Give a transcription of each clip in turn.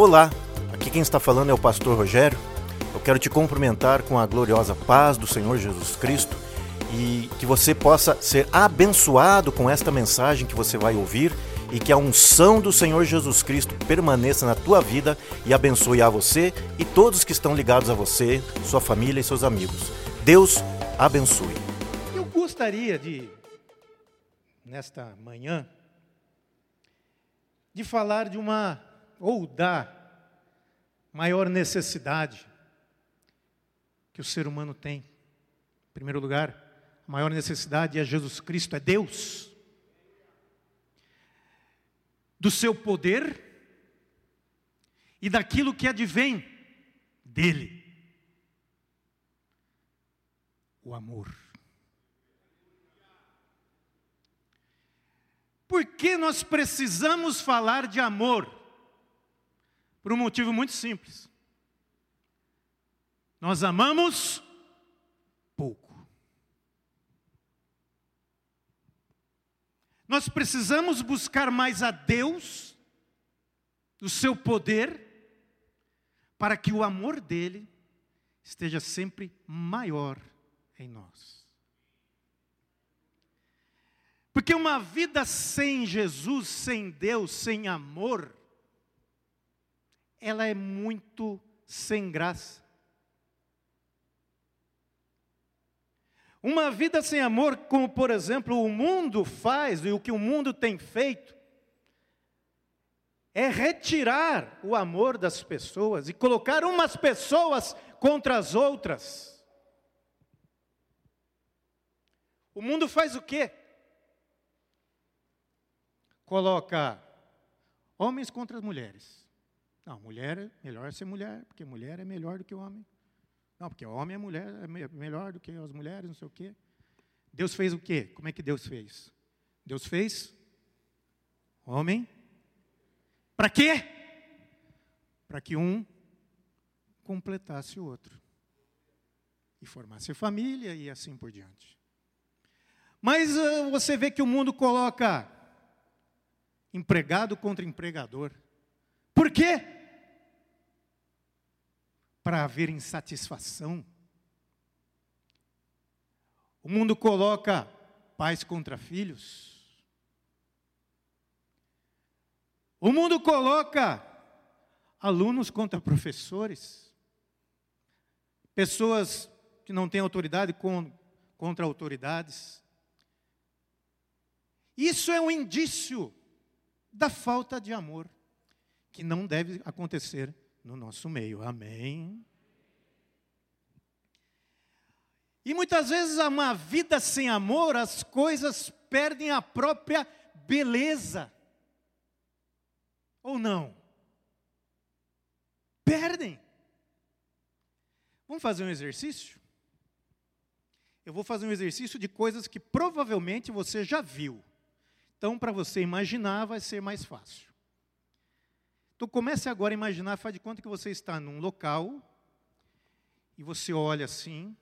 Olá, aqui quem está falando é o pastor Rogério. Eu quero te cumprimentar com a gloriosa paz do Senhor Jesus Cristo e que você possa ser abençoado com esta mensagem que você vai ouvir e que a unção do Senhor Jesus Cristo permaneça na tua vida e abençoe a você e todos que estão ligados a você, sua família e seus amigos. Deus abençoe. Eu gostaria de, nesta manhã, de falar de uma, ou da maior necessidade que o ser humano tem. Em primeiro lugar, a maior necessidade é Jesus Cristo, é Deus. Do seu poder e daquilo que advém dele. O amor. Por que nós precisamos falar de amor? Por um motivo muito simples. Nós amamos pouco. Nós precisamos buscar mais a Deus, o seu poder, para que o amor dele esteja sempre maior em nós. Porque uma vida sem Jesus, sem Deus, sem amor, ela é muito sem graça. Uma vida sem amor, como por exemplo o mundo faz e o que o mundo tem feito, é retirar o amor das pessoas e colocar umas pessoas contra as outras. O mundo faz o quê? coloca homens contra as mulheres. Não, mulher é melhor ser mulher, porque mulher é melhor do que homem. Não, porque homem é mulher, é melhor do que as mulheres, não sei o quê. Deus fez o quê? Como é que Deus fez? Deus fez homem. Para quê? Para que um completasse o outro. E formasse família e assim por diante. Mas uh, você vê que o mundo coloca empregado contra empregador. Por quê? Para haver insatisfação. O mundo coloca pais contra filhos. O mundo coloca alunos contra professores. Pessoas que não têm autoridade contra autoridades. Isso é um indício da falta de amor, que não deve acontecer no nosso meio. Amém? E muitas vezes, uma vida sem amor, as coisas perdem a própria beleza. Ou não? Perdem. Vamos fazer um exercício? Eu vou fazer um exercício de coisas que provavelmente você já viu. Então, para você imaginar, vai ser mais fácil. Então, comece agora a imaginar, faz de conta que você está num local, e você olha assim,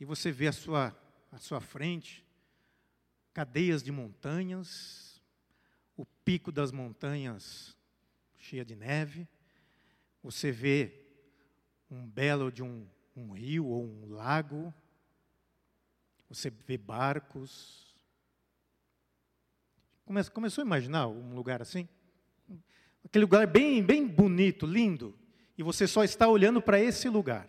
e você vê a sua, à sua frente cadeias de montanhas, o pico das montanhas cheia de neve, você vê um belo de um, um rio ou um lago, você vê barcos, Come, começou a imaginar um lugar assim? Aquele lugar bem, bem bonito, lindo, e você só está olhando para esse lugar.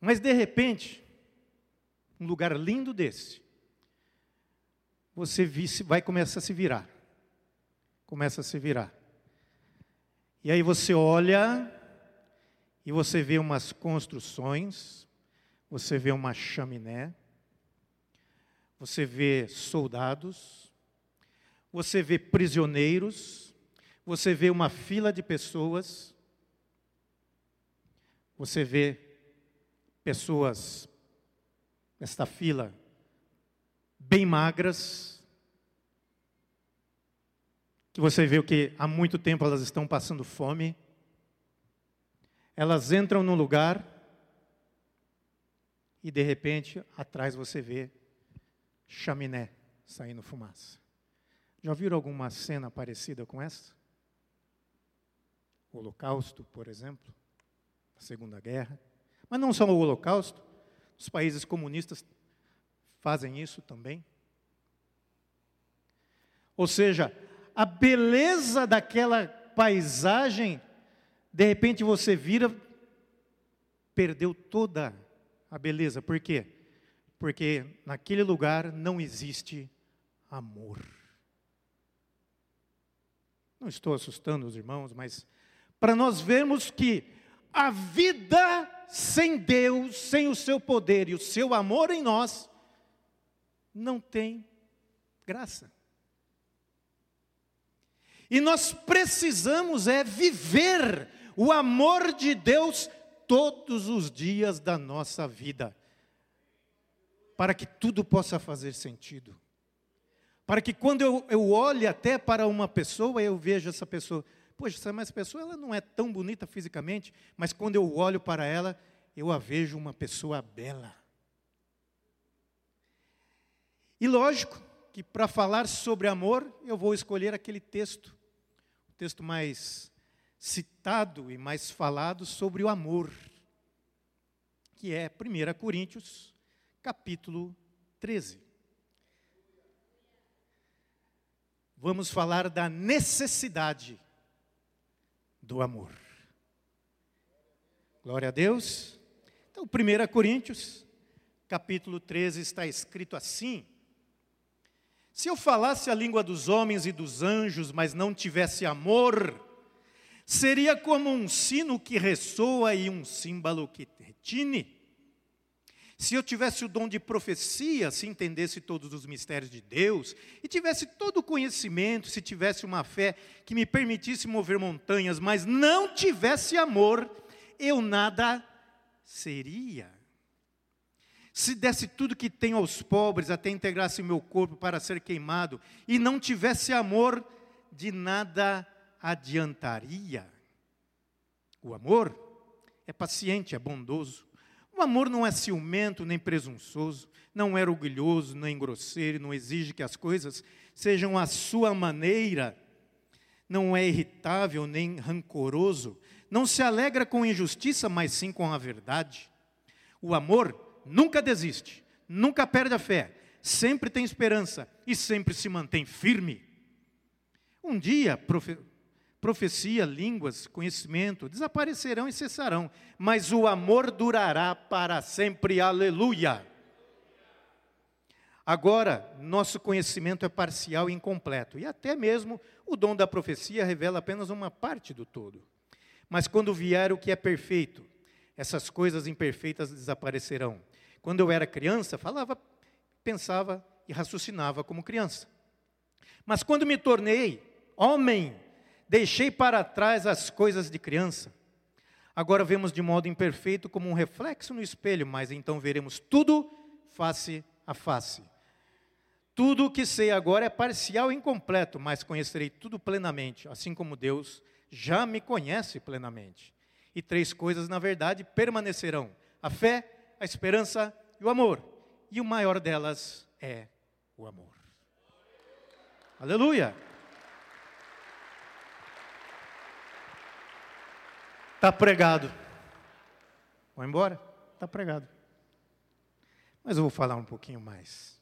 Mas de repente, um lugar lindo desse, você vai começar a se virar. Começa a se virar. E aí você olha e você vê umas construções, você vê uma chaminé, você vê soldados, você vê prisioneiros, você vê uma fila de pessoas, você vê pessoas nesta fila bem magras, que você vê que há muito tempo elas estão passando fome. Elas entram num lugar e de repente atrás você vê chaminé saindo fumaça. Já viram alguma cena parecida com essa? o Holocausto, por exemplo, a Segunda Guerra. Mas não só o Holocausto, os países comunistas fazem isso também. Ou seja, a beleza daquela paisagem, de repente você vira, perdeu toda a beleza. Por quê? Porque naquele lugar não existe amor. Não estou assustando os irmãos, mas para nós vermos que a vida sem Deus, sem o seu poder e o seu amor em nós, não tem graça. E nós precisamos é viver o amor de Deus todos os dias da nossa vida, para que tudo possa fazer sentido. Para que quando eu, eu olhe até para uma pessoa, eu veja essa pessoa, poxa, essa pessoa ela não é tão bonita fisicamente, mas quando eu olho para ela, eu a vejo uma pessoa bela. E lógico que para falar sobre amor, eu vou escolher aquele texto, o texto mais citado e mais falado sobre o amor, que é 1 Coríntios, capítulo 13. Vamos falar da necessidade do amor. Glória a Deus. Então, 1 Coríntios, capítulo 13, está escrito assim: Se eu falasse a língua dos homens e dos anjos, mas não tivesse amor, seria como um sino que ressoa e um símbolo que retine. Se eu tivesse o dom de profecia, se entendesse todos os mistérios de Deus, e tivesse todo o conhecimento, se tivesse uma fé que me permitisse mover montanhas, mas não tivesse amor, eu nada seria. Se desse tudo que tenho aos pobres, até integrasse o meu corpo para ser queimado, e não tivesse amor, de nada adiantaria. O amor é paciente, é bondoso. O amor não é ciumento nem presunçoso, não é orgulhoso nem grosseiro, não exige que as coisas sejam à sua maneira, não é irritável nem rancoroso, não se alegra com injustiça, mas sim com a verdade. O amor nunca desiste, nunca perde a fé, sempre tem esperança e sempre se mantém firme. Um dia, profe profecia, línguas, conhecimento desaparecerão e cessarão, mas o amor durará para sempre. Aleluia. Agora, nosso conhecimento é parcial e incompleto, e até mesmo o dom da profecia revela apenas uma parte do todo. Mas quando vier o que é perfeito, essas coisas imperfeitas desaparecerão. Quando eu era criança, falava, pensava e raciocinava como criança. Mas quando me tornei homem, Deixei para trás as coisas de criança. Agora vemos de modo imperfeito como um reflexo no espelho, mas então veremos tudo face a face. Tudo o que sei agora é parcial e incompleto, mas conhecerei tudo plenamente, assim como Deus já me conhece plenamente. E três coisas, na verdade, permanecerão: a fé, a esperança e o amor. E o maior delas é o amor. Aleluia! Está pregado. Vai embora? Está pregado. Mas eu vou falar um pouquinho mais.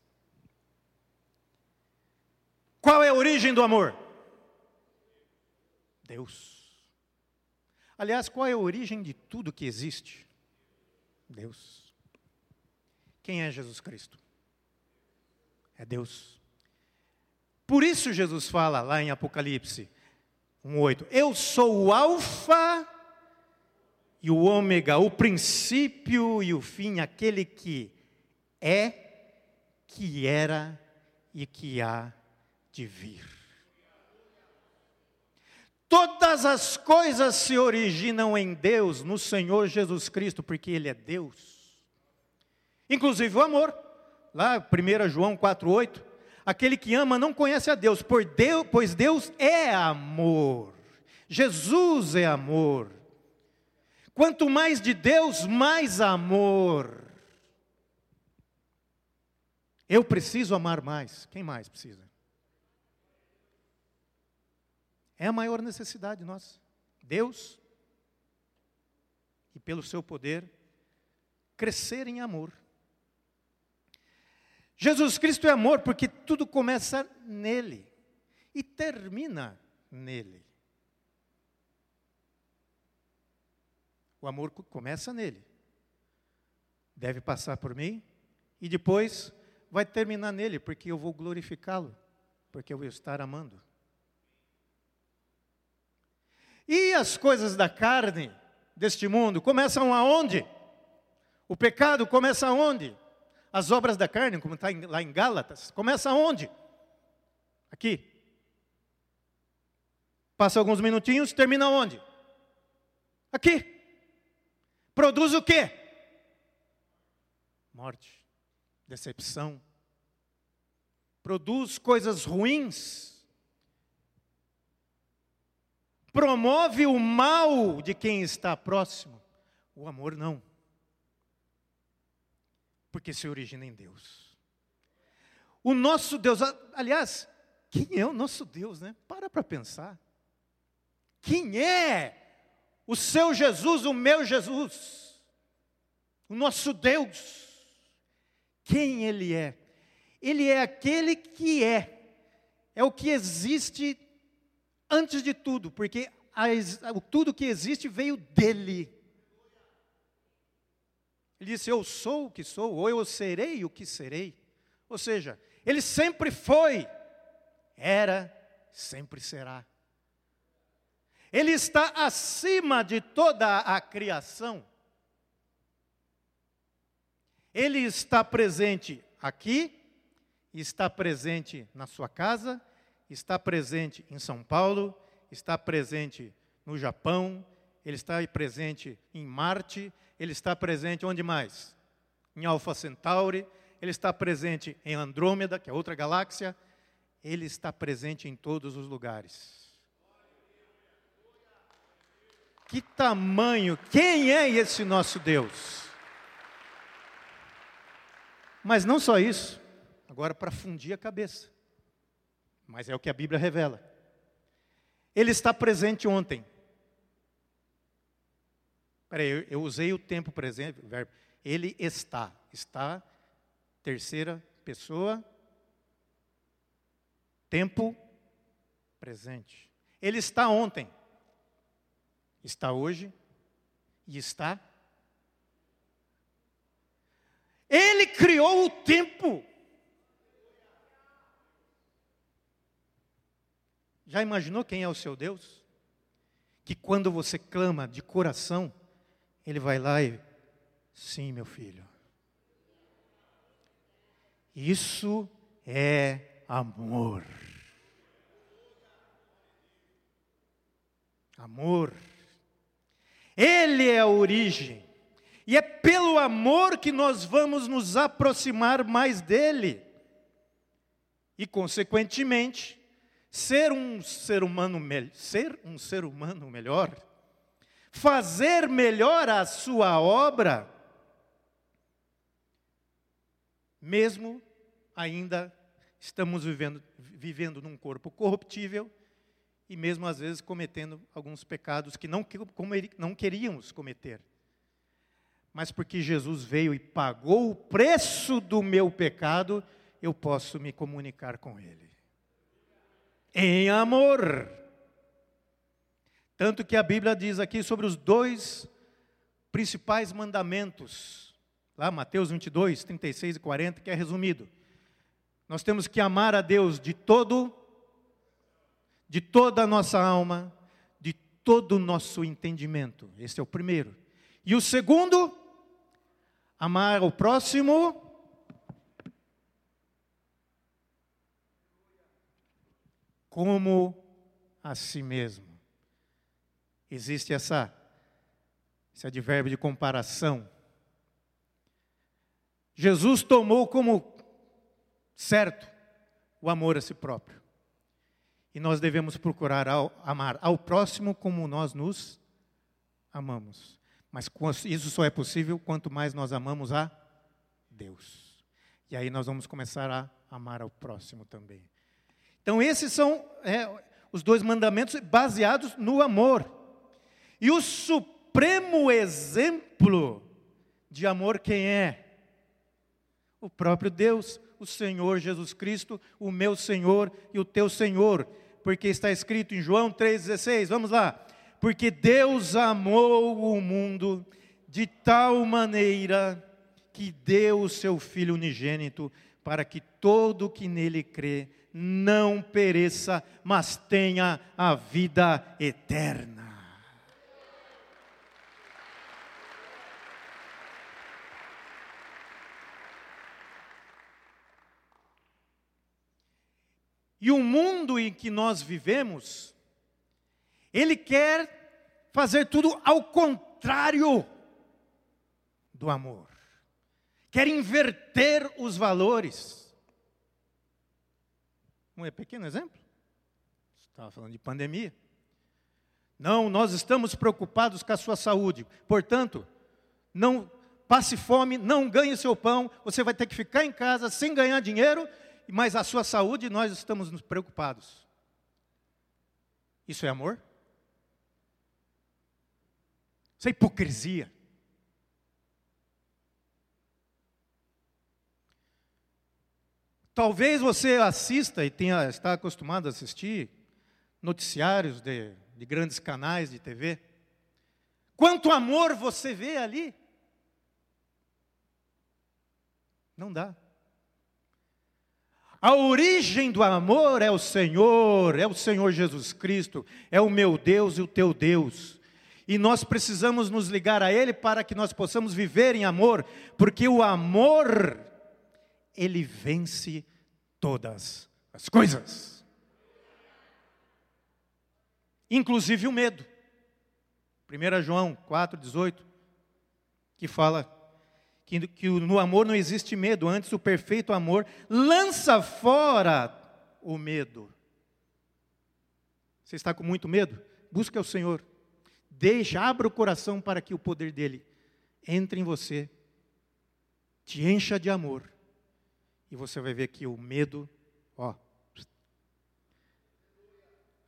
Qual é a origem do amor? Deus. Aliás, qual é a origem de tudo que existe? Deus. Quem é Jesus Cristo? É Deus. Por isso Jesus fala lá em Apocalipse 1:8, eu sou o alfa e o ômega, o princípio e o fim, aquele que é, que era e que há de vir. Todas as coisas se originam em Deus, no Senhor Jesus Cristo, porque Ele é Deus. Inclusive o amor. Lá, 1 João 4,8. Aquele que ama não conhece a Deus, pois Deus é amor. Jesus é amor. Quanto mais de Deus, mais amor. Eu preciso amar mais. Quem mais precisa? É a maior necessidade nossa. Deus e pelo seu poder crescer em amor. Jesus Cristo é amor porque tudo começa nele e termina nele. O amor começa nele, deve passar por mim e depois vai terminar nele, porque eu vou glorificá-lo, porque eu vou estar amando. E as coisas da carne deste mundo começam aonde? O pecado começa aonde? As obras da carne, como está lá em Gálatas, começa aonde? Aqui. Passa alguns minutinhos, termina onde? Aqui. Produz o quê? Morte, decepção. Produz coisas ruins promove o mal de quem está próximo. O amor não. Porque se origina em Deus. O nosso Deus, aliás, quem é o nosso Deus, né? Para para pensar. Quem é o seu Jesus, o meu Jesus? O nosso Deus. Quem ele é? Ele é aquele que é. É o que existe antes de tudo, porque tudo que existe veio dele. Ele disse: Eu sou o que sou, ou eu serei o que serei. Ou seja, ele sempre foi, era, sempre será. Ele está acima de toda a criação. Ele está presente aqui, está presente na sua casa, está presente em São Paulo, está presente no Japão, ele está presente em Marte, ele está presente onde mais? Em Alpha Centauri, ele está presente em Andrômeda, que é outra galáxia, ele está presente em todos os lugares. Que tamanho, quem é esse nosso Deus? Mas não só isso, agora para fundir a cabeça mas é o que a Bíblia revela. Ele está presente ontem. Peraí, eu, eu usei o tempo presente, o verbo. Ele está. Está, terceira pessoa, tempo presente. Ele está ontem, está hoje e está. Ele criou o tempo. Já imaginou quem é o seu Deus? Que quando você clama de coração, Ele vai lá e, sim, meu filho. Isso é amor. Amor. Ele é a origem. E é pelo amor que nós vamos nos aproximar mais dele. E, consequentemente, ser um ser humano ser um ser humano melhor, fazer melhor a sua obra, mesmo ainda estamos vivendo, vivendo num corpo corruptível e mesmo às vezes cometendo alguns pecados que não, não queríamos cometer. Mas porque Jesus veio e pagou o preço do meu pecado, eu posso me comunicar com Ele em amor. Tanto que a Bíblia diz aqui sobre os dois principais mandamentos, lá Mateus 22, 36 e 40, que é resumido. Nós temos que amar a Deus de todo, de toda a nossa alma, de todo o nosso entendimento. Esse é o primeiro. E o segundo, amar o próximo como a si mesmo. Existe essa, esse advérbio de comparação. Jesus tomou como certo o amor a si próprio. E nós devemos procurar ao, amar ao próximo como nós nos amamos. Mas isso só é possível quanto mais nós amamos a Deus. E aí nós vamos começar a amar ao próximo também. Então, esses são é, os dois mandamentos baseados no amor. E o supremo exemplo de amor quem é? O próprio Deus, o Senhor Jesus Cristo, o meu Senhor e o teu Senhor, porque está escrito em João 3,16, vamos lá. Porque Deus amou o mundo de tal maneira que deu o seu Filho unigênito, para que todo que nele crê não pereça, mas tenha a vida eterna. E o mundo em que nós vivemos, ele quer fazer tudo ao contrário do amor. Quer inverter os valores. Um pequeno exemplo. Estava falando de pandemia. Não, nós estamos preocupados com a sua saúde. Portanto, não passe fome, não ganhe seu pão, você vai ter que ficar em casa sem ganhar dinheiro mas a sua saúde nós estamos nos preocupados. Isso é amor? Isso é hipocrisia. Talvez você assista e tenha, está acostumado a assistir noticiários de, de grandes canais de TV. Quanto amor você vê ali? Não dá. A origem do amor é o Senhor, é o Senhor Jesus Cristo, é o meu Deus e o teu Deus. E nós precisamos nos ligar a Ele para que nós possamos viver em amor, porque o amor, ele vence todas as coisas, inclusive o medo. 1 João 4,18, que fala que, que no amor não existe medo, antes o perfeito amor lança fora o medo. Você está com muito medo? Busque o Senhor. Deixa, abra o coração para que o poder dele entre em você, te encha de amor, e você vai ver que o medo, ó.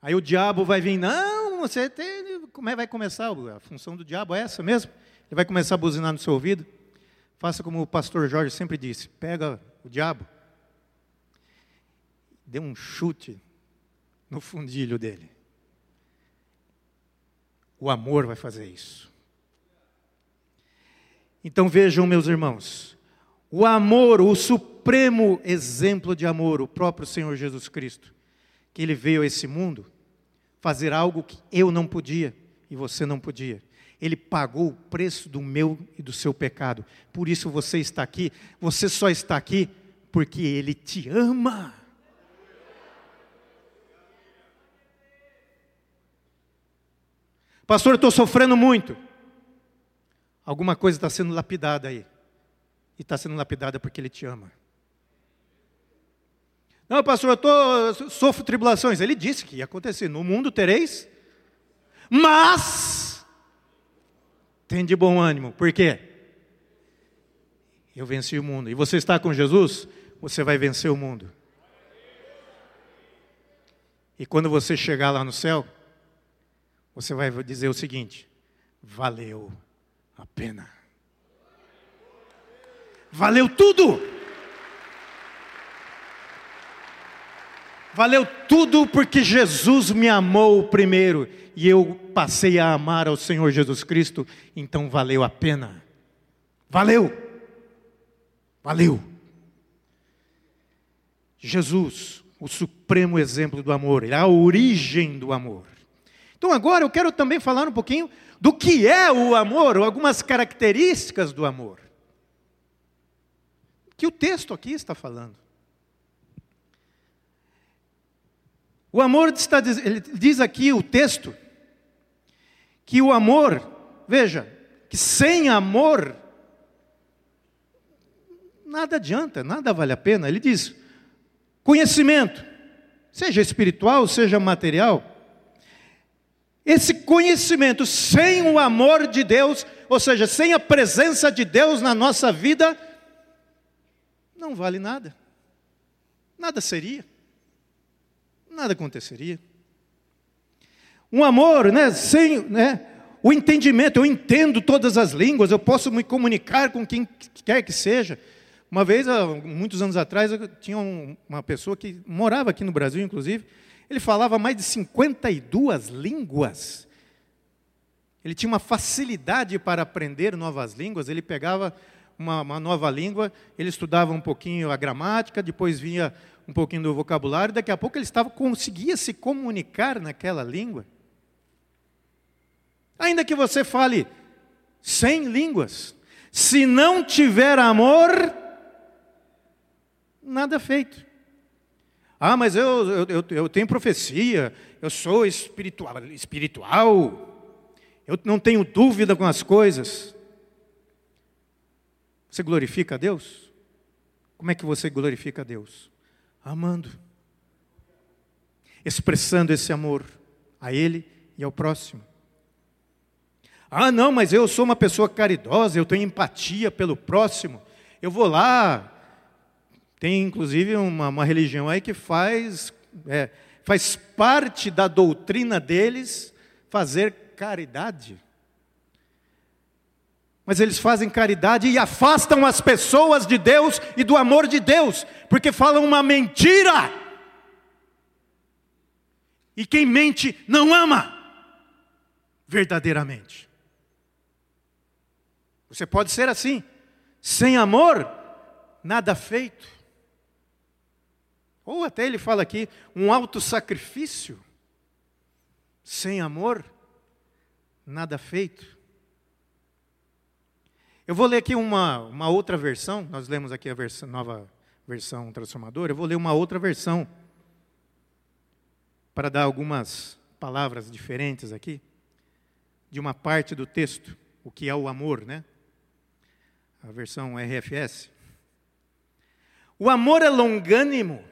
Aí o diabo vai vir, não, você tem, como é vai começar? A função do diabo é essa mesmo? Ele vai começar a buzinar no seu ouvido. Faça como o pastor Jorge sempre disse: pega o diabo, dê um chute no fundilho dele. O amor vai fazer isso. Então vejam, meus irmãos, o amor, o supremo exemplo de amor, o próprio Senhor Jesus Cristo, que ele veio a esse mundo fazer algo que eu não podia e você não podia. Ele pagou o preço do meu e do seu pecado. Por isso você está aqui. Você só está aqui porque Ele te ama. Pastor, estou sofrendo muito. Alguma coisa está sendo lapidada aí. E está sendo lapidada porque Ele te ama. Não, pastor, eu tô, sofro tribulações. Ele disse que ia acontecer. No mundo tereis, mas tem de bom ânimo. Por quê? Eu venci o mundo. E você está com Jesus? Você vai vencer o mundo. E quando você chegar lá no céu, você vai dizer o seguinte: valeu a pena. Valeu tudo. Valeu tudo porque Jesus me amou primeiro e eu passei a amar ao Senhor Jesus Cristo, então valeu a pena. Valeu. Valeu. Jesus, o supremo exemplo do amor, é a origem do amor. Então agora eu quero também falar um pouquinho do que é o amor, ou algumas características do amor. Que o texto aqui está falando. O amor está, ele diz aqui o texto, que o amor, veja, que sem amor, nada adianta, nada vale a pena. Ele diz: conhecimento, seja espiritual, seja material, esse conhecimento sem o amor de Deus, ou seja, sem a presença de Deus na nossa vida, não vale nada, nada seria nada aconteceria. Um amor, né, sem, né, o entendimento, eu entendo todas as línguas, eu posso me comunicar com quem quer que seja. Uma vez, há muitos anos atrás, eu tinha uma pessoa que morava aqui no Brasil, inclusive, ele falava mais de 52 línguas. Ele tinha uma facilidade para aprender novas línguas, ele pegava uma, uma, nova língua, ele estudava um pouquinho a gramática, depois vinha um pouquinho do vocabulário, daqui a pouco ele estava conseguia se comunicar naquela língua. Ainda que você fale cem línguas, se não tiver amor, nada feito. Ah, mas eu, eu, eu tenho profecia, eu sou espiritual, espiritual, eu não tenho dúvida com as coisas. Você glorifica a Deus? Como é que você glorifica a Deus? Amando, expressando esse amor a Ele e ao próximo. Ah, não, mas eu sou uma pessoa caridosa, eu tenho empatia pelo próximo. Eu vou lá, tem inclusive uma, uma religião aí que faz, é, faz parte da doutrina deles fazer caridade. Mas eles fazem caridade e afastam as pessoas de Deus e do amor de Deus, porque falam uma mentira. E quem mente não ama verdadeiramente. Você pode ser assim, sem amor, nada feito. Ou até ele fala aqui, um alto sacrifício, sem amor, nada feito. Eu vou ler aqui uma, uma outra versão, nós lemos aqui a nova versão transformadora, eu vou ler uma outra versão, para dar algumas palavras diferentes aqui, de uma parte do texto, o que é o amor, né? A versão RFS. O amor é longânimo,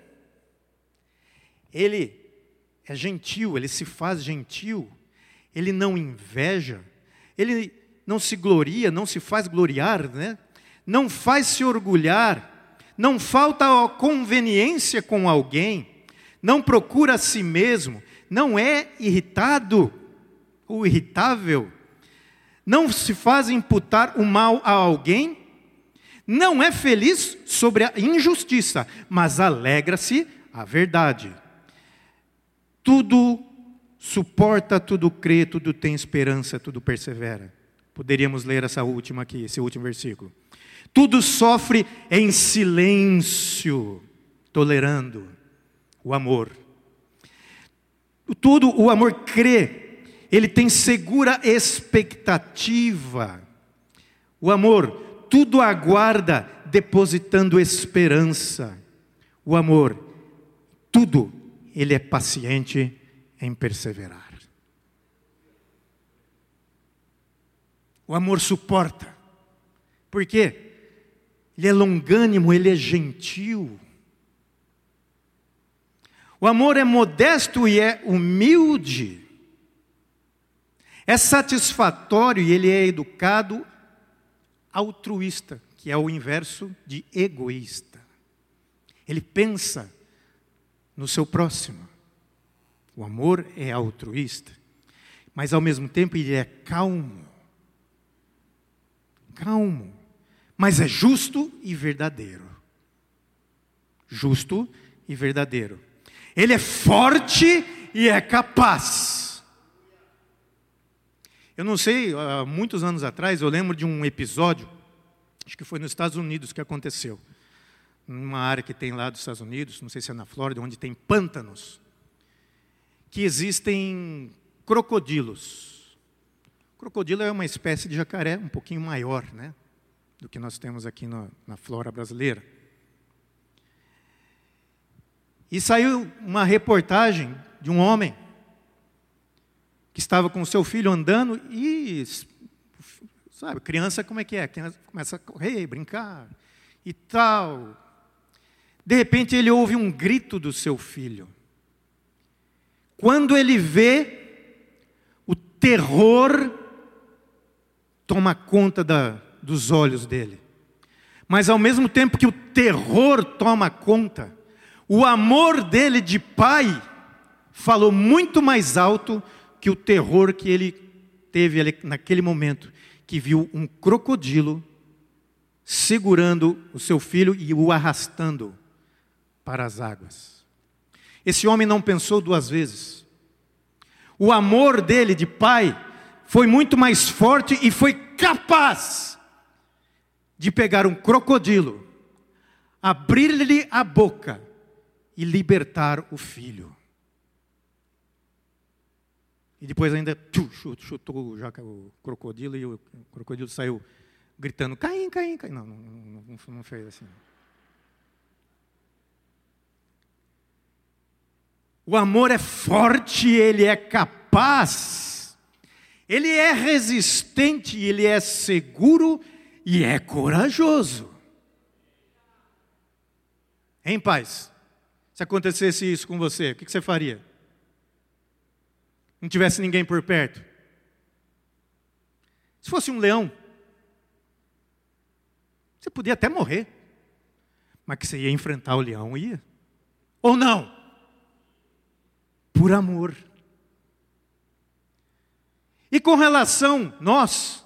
ele é gentil, ele se faz gentil, ele não inveja, ele não se gloria, não se faz gloriar, né? não faz se orgulhar, não falta a conveniência com alguém, não procura a si mesmo, não é irritado ou irritável, não se faz imputar o mal a alguém, não é feliz sobre a injustiça, mas alegra-se a verdade. Tudo suporta, tudo crê, tudo tem esperança, tudo persevera. Poderíamos ler essa última aqui, esse último versículo. Tudo sofre em silêncio, tolerando o amor. Tudo o amor crê, ele tem segura expectativa. O amor tudo aguarda, depositando esperança. O amor tudo ele é paciente em perseverar. O amor suporta. Por quê? Ele é longânimo, ele é gentil. O amor é modesto e é humilde. É satisfatório e ele é educado, altruísta, que é o inverso de egoísta. Ele pensa no seu próximo. O amor é altruísta, mas ao mesmo tempo ele é calmo. Calmo, mas é justo e verdadeiro. Justo e verdadeiro. Ele é forte e é capaz. Eu não sei, há muitos anos atrás, eu lembro de um episódio, acho que foi nos Estados Unidos que aconteceu numa área que tem lá dos Estados Unidos, não sei se é na Flórida, onde tem pântanos, que existem crocodilos. Crocodilo é uma espécie de jacaré um pouquinho maior, né, do que nós temos aqui na, na flora brasileira. E saiu uma reportagem de um homem que estava com seu filho andando e, sabe, criança como é que é? Criança começa a correr, brincar e tal. De repente ele ouve um grito do seu filho. Quando ele vê, o terror toma conta da, dos olhos dele. Mas ao mesmo tempo que o terror toma conta, o amor dele de pai falou muito mais alto que o terror que ele teve naquele momento que viu um crocodilo segurando o seu filho e o arrastando para as águas. Esse homem não pensou duas vezes. O amor dele de pai foi muito mais forte e foi capaz de pegar um crocodilo, abrir-lhe a boca e libertar o filho. E depois ainda chutou o crocodilo e o crocodilo saiu gritando: Caim, Caim, Caim. Não, não, não, não fez assim. O amor é forte, ele é capaz, ele é resistente, ele é seguro e é corajoso. Em paz. Se acontecesse isso com você, o que você faria? Não tivesse ninguém por perto. Se fosse um leão, você podia até morrer, mas que você ia enfrentar o leão, ia. Ou não? Por amor. E com relação, nós,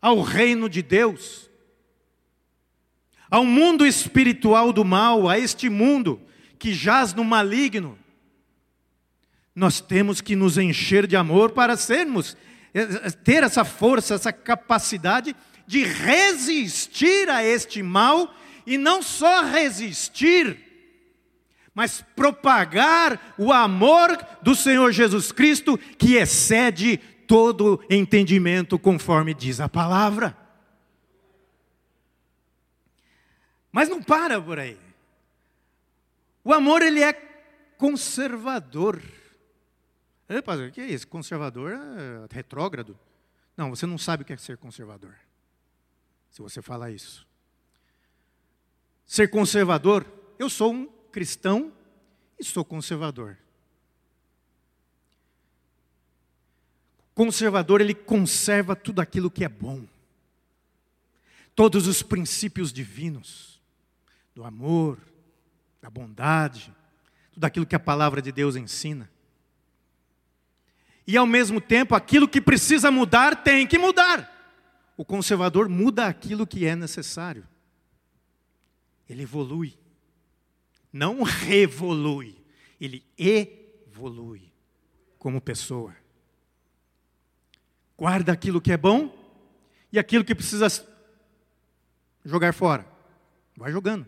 ao reino de Deus, ao mundo espiritual do mal, a este mundo que jaz no maligno, nós temos que nos encher de amor para sermos, eh, ter essa força, essa capacidade de resistir a este mal e não só resistir, mas propagar o amor do Senhor Jesus Cristo que excede todo entendimento, conforme diz a palavra. Mas não para por aí. O amor ele é conservador. Epa, o que é isso? Conservador é retrógrado? Não, você não sabe o que é ser conservador se você falar isso. Ser conservador, eu sou um cristão e sou conservador. Conservador, ele conserva tudo aquilo que é bom. Todos os princípios divinos, do amor, da bondade, tudo aquilo que a palavra de Deus ensina. E ao mesmo tempo, aquilo que precisa mudar tem que mudar. O conservador muda aquilo que é necessário. Ele evolui. Não revolui. Ele evolui como pessoa. Guarda aquilo que é bom e aquilo que precisa jogar fora. Vai jogando.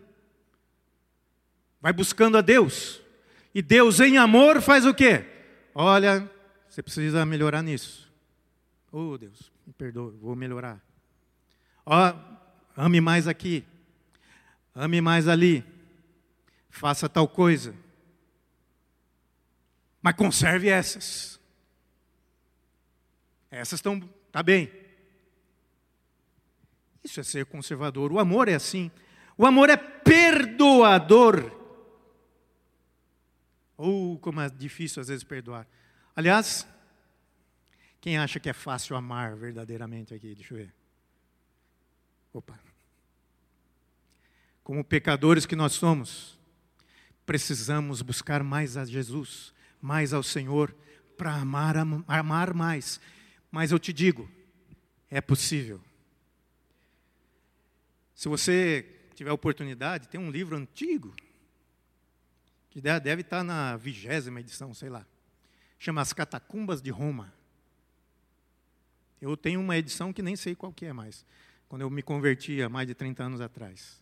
Vai buscando a Deus. E Deus, em amor, faz o quê? Olha, você precisa melhorar nisso. Oh, Deus, me perdoe, vou melhorar. Ó, ame mais aqui, ame mais ali, faça tal coisa. Mas conserve essas. Essas estão, tá bem. Isso é ser conservador. O amor é assim. O amor é perdoador. Ou oh, como é difícil às vezes perdoar. Aliás, quem acha que é fácil amar verdadeiramente aqui? Deixa eu ver. Opa. Como pecadores que nós somos, precisamos buscar mais a Jesus, mais ao Senhor, para amar, amar mais. Mas eu te digo, é possível. Se você tiver oportunidade, tem um livro antigo, que deve estar na vigésima edição, sei lá. Chama As Catacumbas de Roma. Eu tenho uma edição que nem sei qual que é mais, quando eu me converti há mais de 30 anos atrás.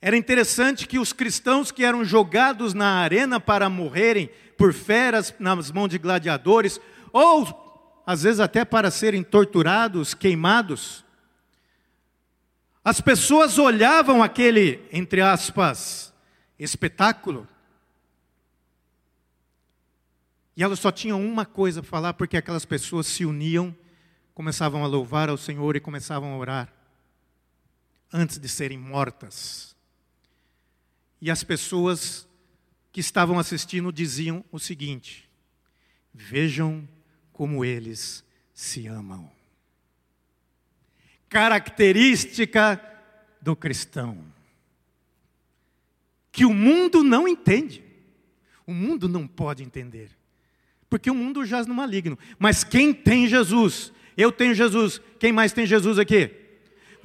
Era interessante que os cristãos que eram jogados na arena para morrerem por feras nas mãos de gladiadores, ou às vezes até para serem torturados, queimados, as pessoas olhavam aquele, entre aspas, espetáculo E elas só tinham uma coisa para falar, porque aquelas pessoas se uniam, começavam a louvar ao Senhor e começavam a orar, antes de serem mortas. E as pessoas que estavam assistindo diziam o seguinte: Vejam como eles se amam. Característica do cristão, que o mundo não entende, o mundo não pode entender Porque o mundo jaz no maligno. Mas quem tem Jesus, eu tenho Jesus, quem mais tem Jesus aqui?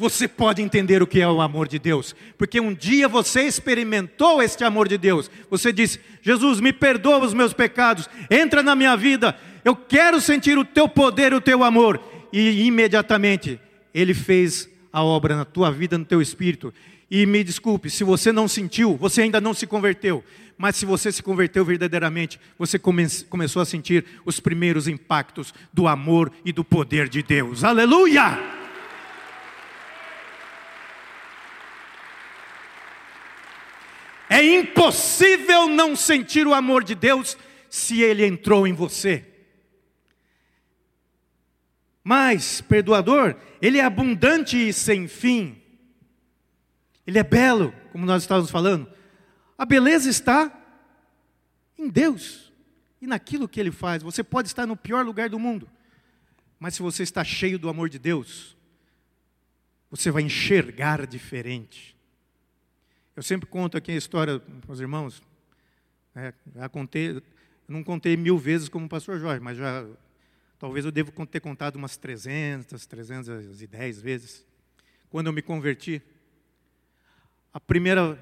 Você pode entender o que é o amor de Deus, porque um dia você experimentou este amor de Deus. Você disse: Jesus, me perdoa os meus pecados, entra na minha vida, eu quero sentir o teu poder, o teu amor. E imediatamente ele fez a obra na tua vida, no teu espírito. E me desculpe, se você não sentiu, você ainda não se converteu. Mas se você se converteu verdadeiramente, você come começou a sentir os primeiros impactos do amor e do poder de Deus. Aleluia! É impossível não sentir o amor de Deus se ele entrou em você. Mas, perdoador, ele é abundante e sem fim. Ele é belo, como nós estávamos falando. A beleza está em Deus e naquilo que Ele faz. Você pode estar no pior lugar do mundo, mas se você está cheio do amor de Deus, você vai enxergar diferente. Eu sempre conto aqui a história com os irmãos. Né, já contei, não contei mil vezes como o pastor Jorge, mas já talvez eu devo ter contado umas 300, 310 vezes. Quando eu me converti, a primeira,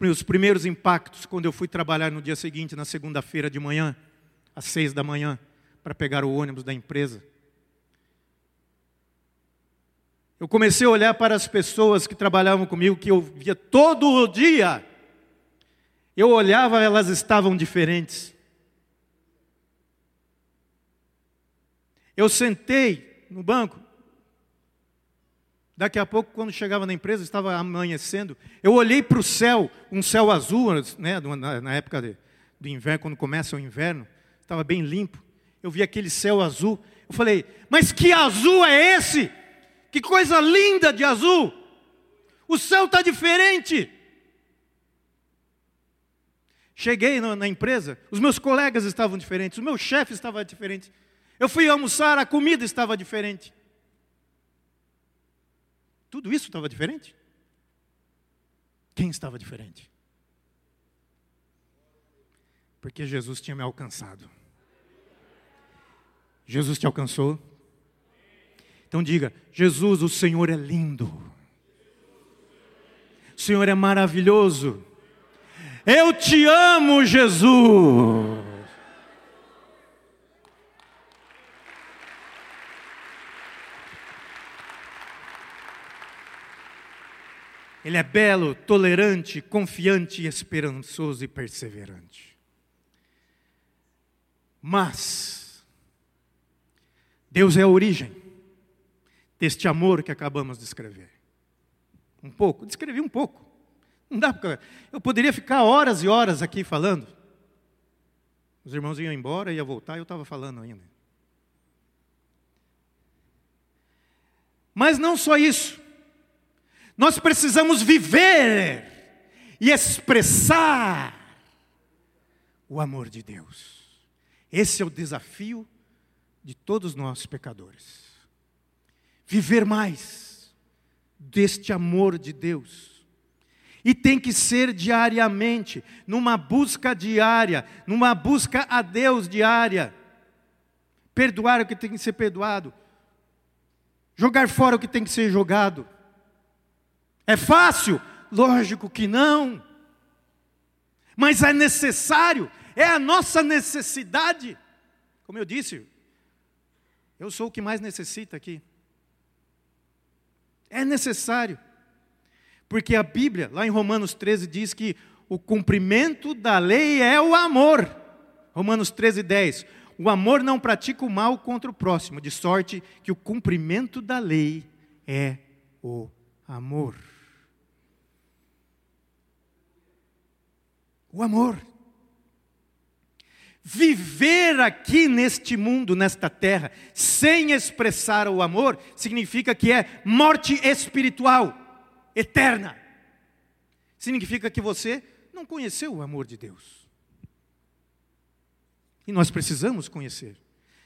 os primeiros impactos quando eu fui trabalhar no dia seguinte, na segunda-feira de manhã, às seis da manhã, para pegar o ônibus da empresa. Eu comecei a olhar para as pessoas que trabalhavam comigo, que eu via todo o dia. Eu olhava, elas estavam diferentes. Eu sentei no banco, Daqui a pouco, quando chegava na empresa, estava amanhecendo. Eu olhei para o céu, um céu azul, né, na, época de, do inverno, quando começa o inverno, estava bem limpo. Eu vi aquele céu azul. Eu falei, mas que azul é esse? Que coisa linda de azul! O céu está diferente. Cheguei na, na, empresa, os meus colegas estavam diferentes, o meu chefe estava diferente. Eu fui almoçar, a comida estava diferente. Tudo isso estava diferente? Quem estava diferente? Porque Jesus tinha me alcançado. Jesus te alcançou? Então diga: Jesus, o Senhor é lindo. O Senhor é maravilhoso. Eu te amo, Jesus. Ele é belo, tolerante, confiante, esperançoso e perseverante. Mas, Deus é a origem deste amor que acabamos de escrever. Um pouco, descrevi um pouco. Não dá para. Eu poderia ficar horas e horas aqui falando. Os irmãos iam embora, ia voltar, eu estava falando ainda. Mas não só isso. Nós precisamos viver e expressar o amor de Deus. Esse é o desafio de todos nós pecadores. Viver mais deste amor de Deus. E tem que ser diariamente, numa busca diária, numa busca a Deus diária. Perdoar o que tem que ser perdoado, jogar fora o que tem que ser jogado é fácil? Lógico que não. Mas é necessário, é a nossa necessidade. Como eu disse, eu sou o que mais necessita aqui. É necessário. Porque a Bíblia, lá em Romanos 13, diz que o cumprimento da lei é o amor. Romanos 13, 10. O amor não pratica o mal contra o próximo, de sorte que o cumprimento da lei é o amor. O amor. Viver aqui neste mundo, nesta terra, sem expressar o amor, significa que é morte espiritual, eterna. Significa que você não conheceu o amor de Deus. E nós precisamos conhecer.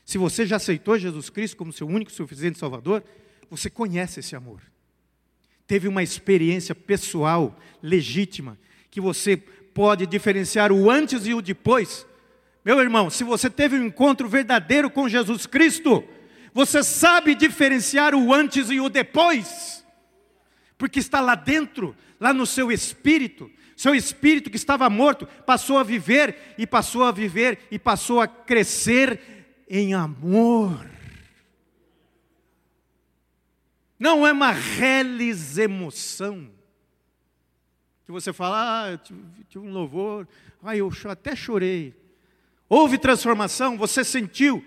Se você já aceitou Jesus Cristo como seu único e suficiente Salvador, você conhece esse amor. Teve uma experiência pessoal, legítima, que você pode diferenciar o antes e o depois, Meu irmão, se você teve um encontro verdadeiro com Jesus Cristo, você sabe diferenciar o antes e o depois, porque está lá dentro, lá no seu espírito. Seu espírito que estava morto passou a viver e passou a viver e passou a crescer em amor. Não é uma reles emoção. Que você fala, ah, tive, um louvor, ah, eu até chorei. Houve transformação, você sentiu,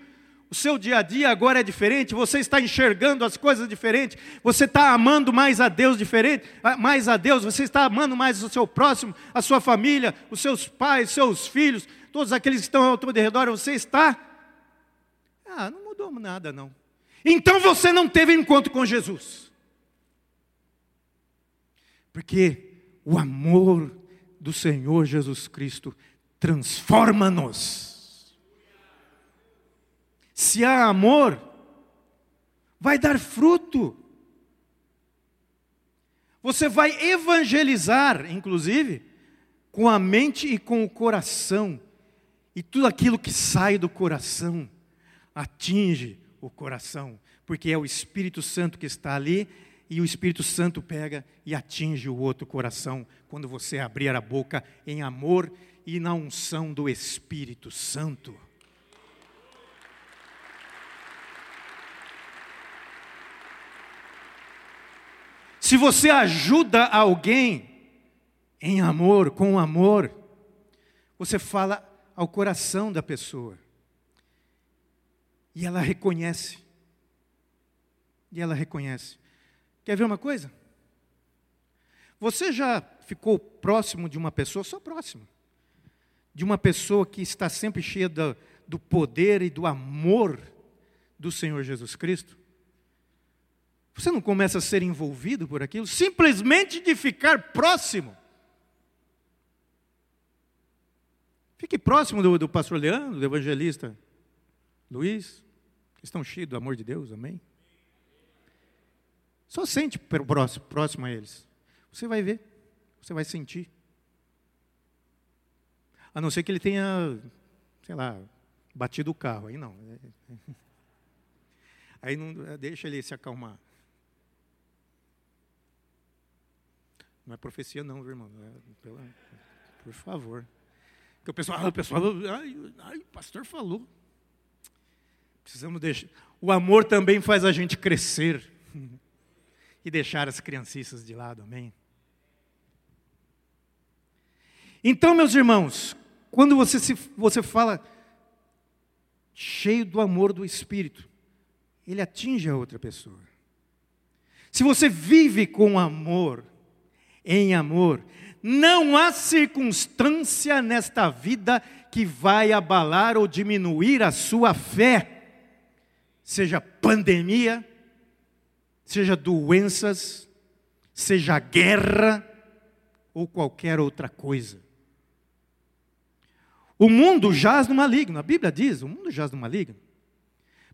o seu dia a dia agora é diferente, você está enxergando as coisas diferentes, você está amando mais a Deus diferente, mais a Deus, você está amando mais o seu próximo, a sua família, os seus pais, seus filhos, todos aqueles que estão ao seu redor, você está. Ah, não mudou nada não. Então você não teve encontro com Jesus. Porque o amor do Senhor Jesus Cristo transforma-nos se há amor, vai dar fruto. Você vai evangelizar, inclusive, com a mente e com o coração. E tudo aquilo que sai do coração atinge o coração, porque é o Espírito Santo que está ali e o Espírito Santo pega e atinge o outro coração quando você abrir a boca em amor e na unção do Espírito Santo. Se você ajuda alguém em amor, com amor, você fala ao coração da pessoa. E ela reconhece. E ela reconhece. Quer ver uma coisa? Você já ficou próximo de uma pessoa, só próximo, de uma pessoa que está sempre cheia do, do poder e do amor do Senhor Jesus Cristo? Você não começa a ser envolvido por aquilo, simplesmente de ficar próximo. Fique próximo do, do pastor Leandro, do evangelista Luiz, estão cheios do amor de Deus, amém? Só sente próximo, próximo a eles. Você vai ver, você vai sentir. A não ser que ele tenha, sei lá, batido o carro, aí não. Aí não deixa ele se acalmar. Não é profecia, não, viu, irmão. É, pela, por favor. Porque o pessoal, ah, o pessoal, ai, ai, o pastor falou. Precisamos deixar. O amor também faz a gente crescer e deixar as crianciças de lado, amém? Então, meus irmãos, quando você, se, você fala cheio do amor do Espírito, ele atinge a outra pessoa. Se você vive com amor, em amor. Não há circunstância nesta vida que vai abalar ou diminuir a sua fé, seja pandemia, seja doenças, seja guerra ou qualquer outra coisa. O mundo jaz no maligno, a Bíblia diz: o mundo jaz no maligno.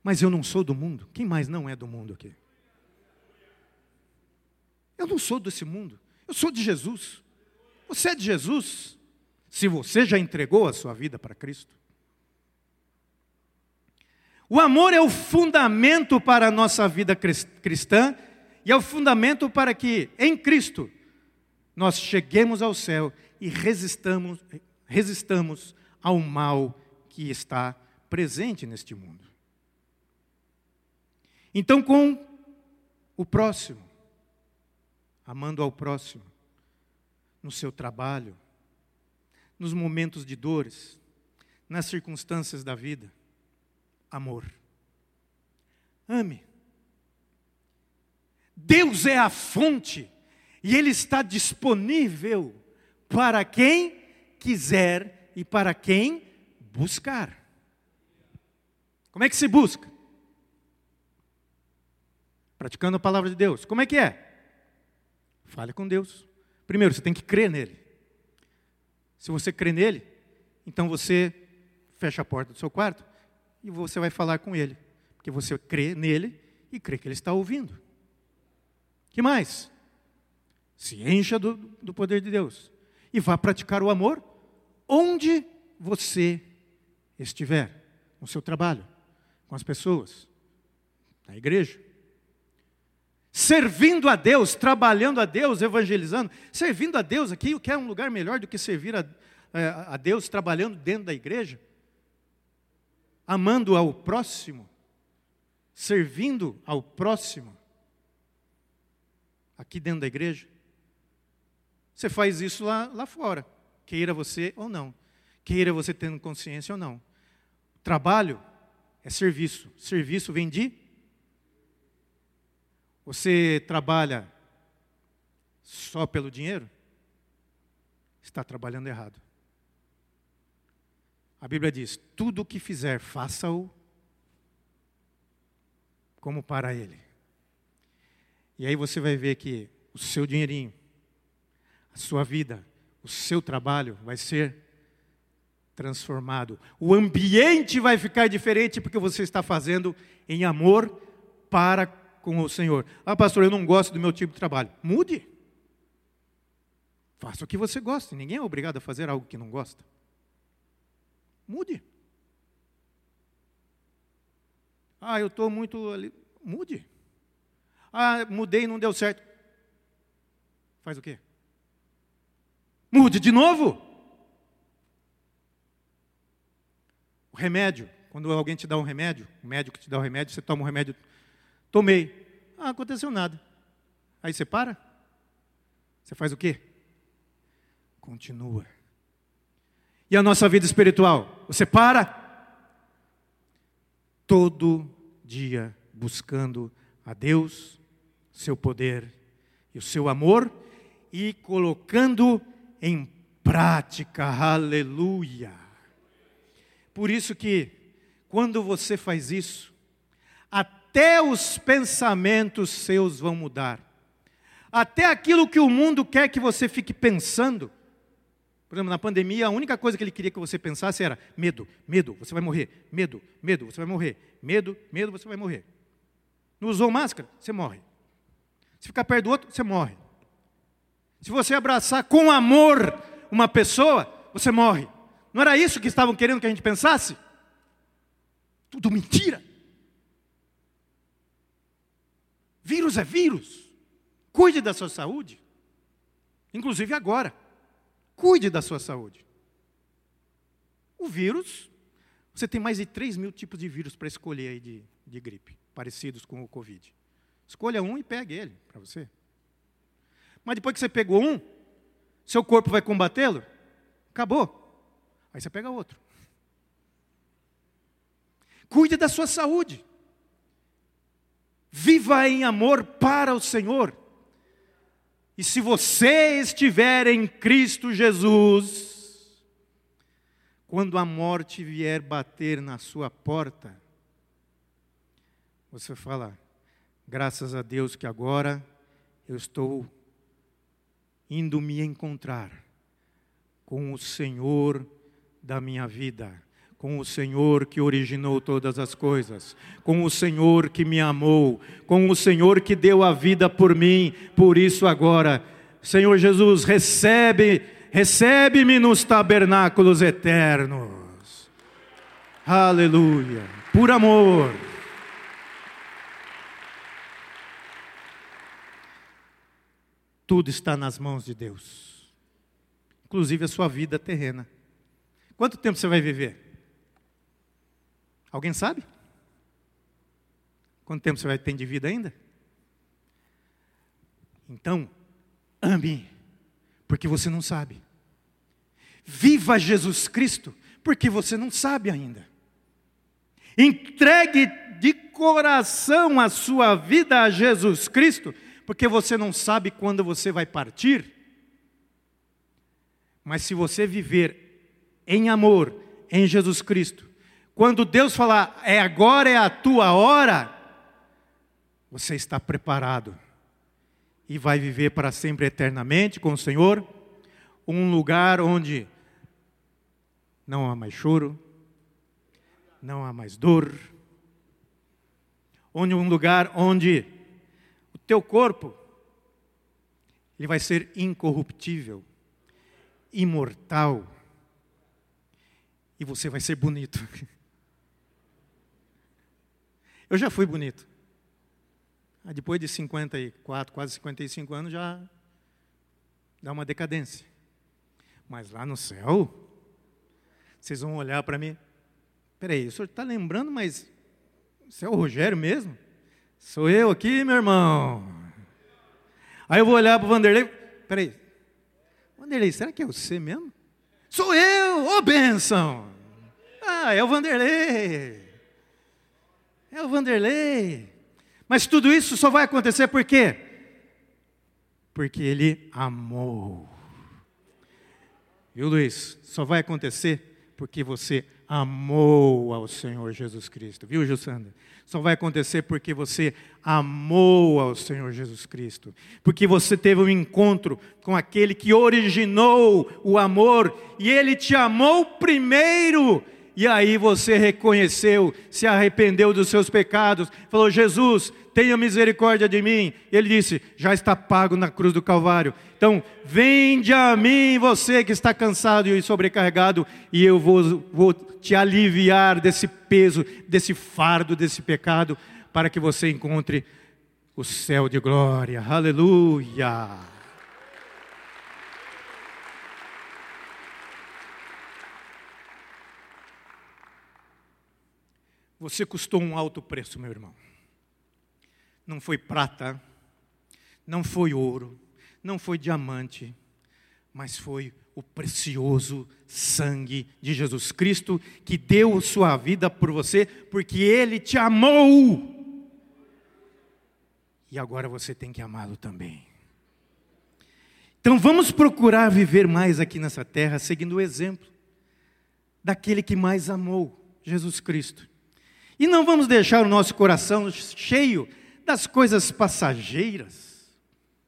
Mas eu não sou do mundo. Quem mais não é do mundo aqui? Eu não sou desse mundo. Eu sou de Jesus. Você é de Jesus. Se você já entregou a sua vida para Cristo. O amor é o fundamento para a nossa vida cristã e é o fundamento para que em Cristo nós cheguemos ao céu e resistamos, resistamos ao mal que está presente neste mundo. Então, com o próximo, amando ao próximo, no seu trabalho, nos momentos de dores, nas circunstâncias da vida. Amor. Ame. Deus é a fonte e Ele está disponível para quem quiser e para quem buscar. Como é que se busca? Praticando a palavra de Deus. Como é que é? Fale com Deus. Primeiro, você tem que crer nele. Se você crê nele, então você fecha a porta do seu quarto e você vai falar com ele. Porque você crê nele e crê que ele está ouvindo. que mais? Se encha do, do poder de Deus. E vá praticar o amor onde você estiver, no seu trabalho, com as pessoas, na igreja, servindo a Deus, trabalhando a Deus, evangelizando, servindo a Deus aqui, o que é um lugar melhor do que servir a, a, a Deus trabalhando dentro da igreja, amando ao próximo, servindo ao próximo, aqui dentro da igreja. Você faz isso lá, lá fora, queira você ou não, queira você tendo consciência ou não. Trabalho é serviço, serviço vem de. Você trabalha só pelo dinheiro? Está trabalhando errado. A Bíblia diz: tudo o que fizer, faça-o como para Ele. E aí você vai ver que o seu dinheirinho, a sua vida, o seu trabalho vai ser transformado. O ambiente vai ficar diferente porque você está fazendo em amor para com o Senhor. Ah, pastor, eu não gosto do meu tipo de trabalho. Mude. Faça o que você gosta. Ninguém é obrigado a fazer algo que não gosta. Mude. Ah, eu estou muito ali. Mude. Ah, mudei e não deu certo. Faz o quê? Mude de novo. O remédio, quando alguém te dá um remédio, o médico te dá um remédio, você toma um remédio, tomei. Ah, aconteceu nada. Aí você para? Você faz o quê? Continua. E a nossa vida espiritual? Você para? Todo dia buscando a Deus, seu poder e o seu amor e colocando em prática. Aleluia. Por isso que quando você faz isso, até os pensamentos seus vão mudar. Até aquilo que o mundo quer que você fique pensando, por exemplo, na pandemia, a única coisa que ele queria que você pensasse era medo, medo, você vai morrer, medo, medo, você vai morrer, medo, medo, você vai morrer. Não usou máscara, você morre. Se ficar perto do outro, você morre. Se você abraçar com amor uma pessoa, você morre. Não era isso que estavam querendo que a gente pensasse? Tudo mentira. Vírus é vírus. Cuide da sua saúde. Inclusive agora. Cuide da sua saúde. O vírus, você tem mais de 3 mil tipos de vírus para escolher aí de, de gripe, parecidos com o Covid. Escolha um e pegue ele para você. Mas depois que você pegou um, seu corpo vai combatê-lo? Acabou. Aí você pega outro. Cuide da sua saúde. Viva em amor para o Senhor. E se você estiver em Cristo Jesus, quando a morte vier bater na sua porta, você fala: graças a Deus que agora eu estou indo me encontrar com o Senhor da minha vida com o Senhor que originou todas as coisas, com o Senhor que me amou, com o Senhor que deu a vida por mim. Por isso agora, Senhor Jesus, recebe, recebe-me nos tabernáculos eternos. Aleluia. Por amor. Tudo está nas mãos de Deus, inclusive a sua vida terrena. Quanto tempo você vai viver? Alguém sabe? Quanto tempo você vai ter de vida ainda? Então, ame, porque você não sabe. Viva Jesus Cristo, porque você não sabe ainda. Entregue de coração a sua vida a Jesus Cristo, porque você não sabe quando você vai partir. Mas se você viver em amor em Jesus Cristo, quando Deus falar, é agora é a tua hora, você está preparado e vai viver para sempre eternamente com o Senhor, um lugar onde não há mais choro, não há mais dor, onde um lugar onde o teu corpo ele vai ser incorruptível, imortal, e você vai ser bonito. Eu já fui bonito. Depois de 54, quase 55 anos, já dá uma decadência. Mas lá no céu, vocês vão olhar para mim. Peraí, o senhor está lembrando, mas você é o Rogério mesmo? Sou eu aqui, meu irmão. Aí eu vou olhar para o Vanderlei. Peraí, Vanderlei, será que é você mesmo? Sou eu, ô oh, benção! Ah, é o Vanderlei. É o Vanderlei. Mas tudo isso só vai acontecer por quê? Porque ele amou. Viu, Luiz? Só vai acontecer porque você amou ao Senhor Jesus Cristo. Viu, Jussandra? Só vai acontecer porque você amou ao Senhor Jesus Cristo. Porque você teve um encontro com aquele que originou o amor e ele te amou primeiro e aí você reconheceu, se arrependeu dos seus pecados, falou: Jesus, tenha misericórdia de mim. Ele disse: Já está pago na cruz do Calvário. Então, vende a mim, você que está cansado e sobrecarregado, e eu vou, vou te aliviar desse peso, desse fardo, desse pecado, para que você encontre o céu de glória. Aleluia. Você custou um alto preço, meu irmão. Não foi prata, não foi ouro, não foi diamante, mas foi o precioso sangue de Jesus Cristo que deu sua vida por você, porque Ele te amou. E agora você tem que amá-lo também. Então vamos procurar viver mais aqui nessa terra, seguindo o exemplo daquele que mais amou, Jesus Cristo. E não vamos deixar o nosso coração cheio das coisas passageiras,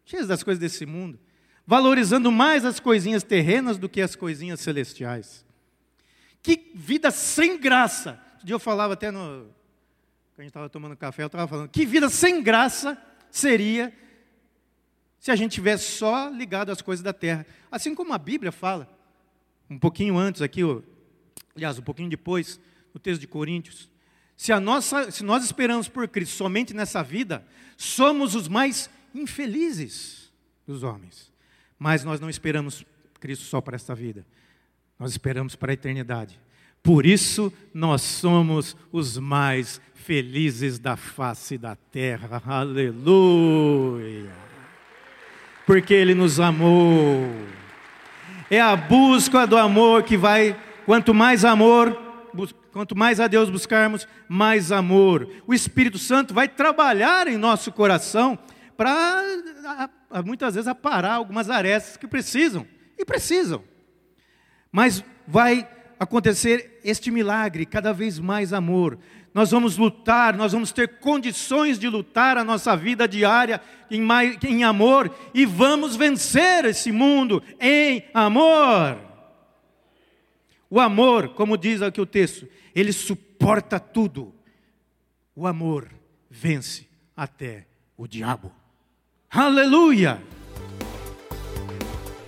cheias das coisas desse mundo, valorizando mais as coisinhas terrenas do que as coisinhas celestiais. Que vida sem graça! Um dia eu falava até no. Quando a gente estava tomando café, eu estava falando, que vida sem graça seria se a gente tivesse só ligado às coisas da terra. Assim como a Bíblia fala, um pouquinho antes aqui, aliás, um pouquinho depois, no texto de Coríntios, se, a nossa, se nós esperamos por Cristo somente nessa vida, somos os mais infelizes dos homens. Mas nós não esperamos Cristo só para esta vida, nós esperamos para a eternidade. Por isso, nós somos os mais felizes da face da terra. Aleluia! Porque Ele nos amou. É a busca do amor que vai, quanto mais amor, quanto mais a Deus buscarmos, mais amor. O Espírito Santo vai trabalhar em nosso coração para muitas vezes aparar algumas arestas que precisam e precisam. Mas vai acontecer este milagre, cada vez mais amor. Nós vamos lutar, nós vamos ter condições de lutar a nossa vida diária em, mais, em amor e vamos vencer esse mundo em amor. O amor, como diz aqui o texto, ele suporta tudo. O amor vence até o diabo. Aleluia!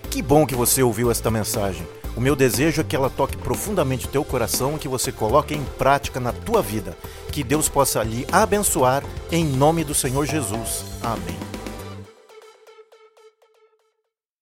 Que bom que você ouviu esta mensagem. O meu desejo é que ela toque profundamente o teu coração e que você coloque em prática na tua vida. Que Deus possa lhe abençoar em nome do Senhor Jesus. Amém.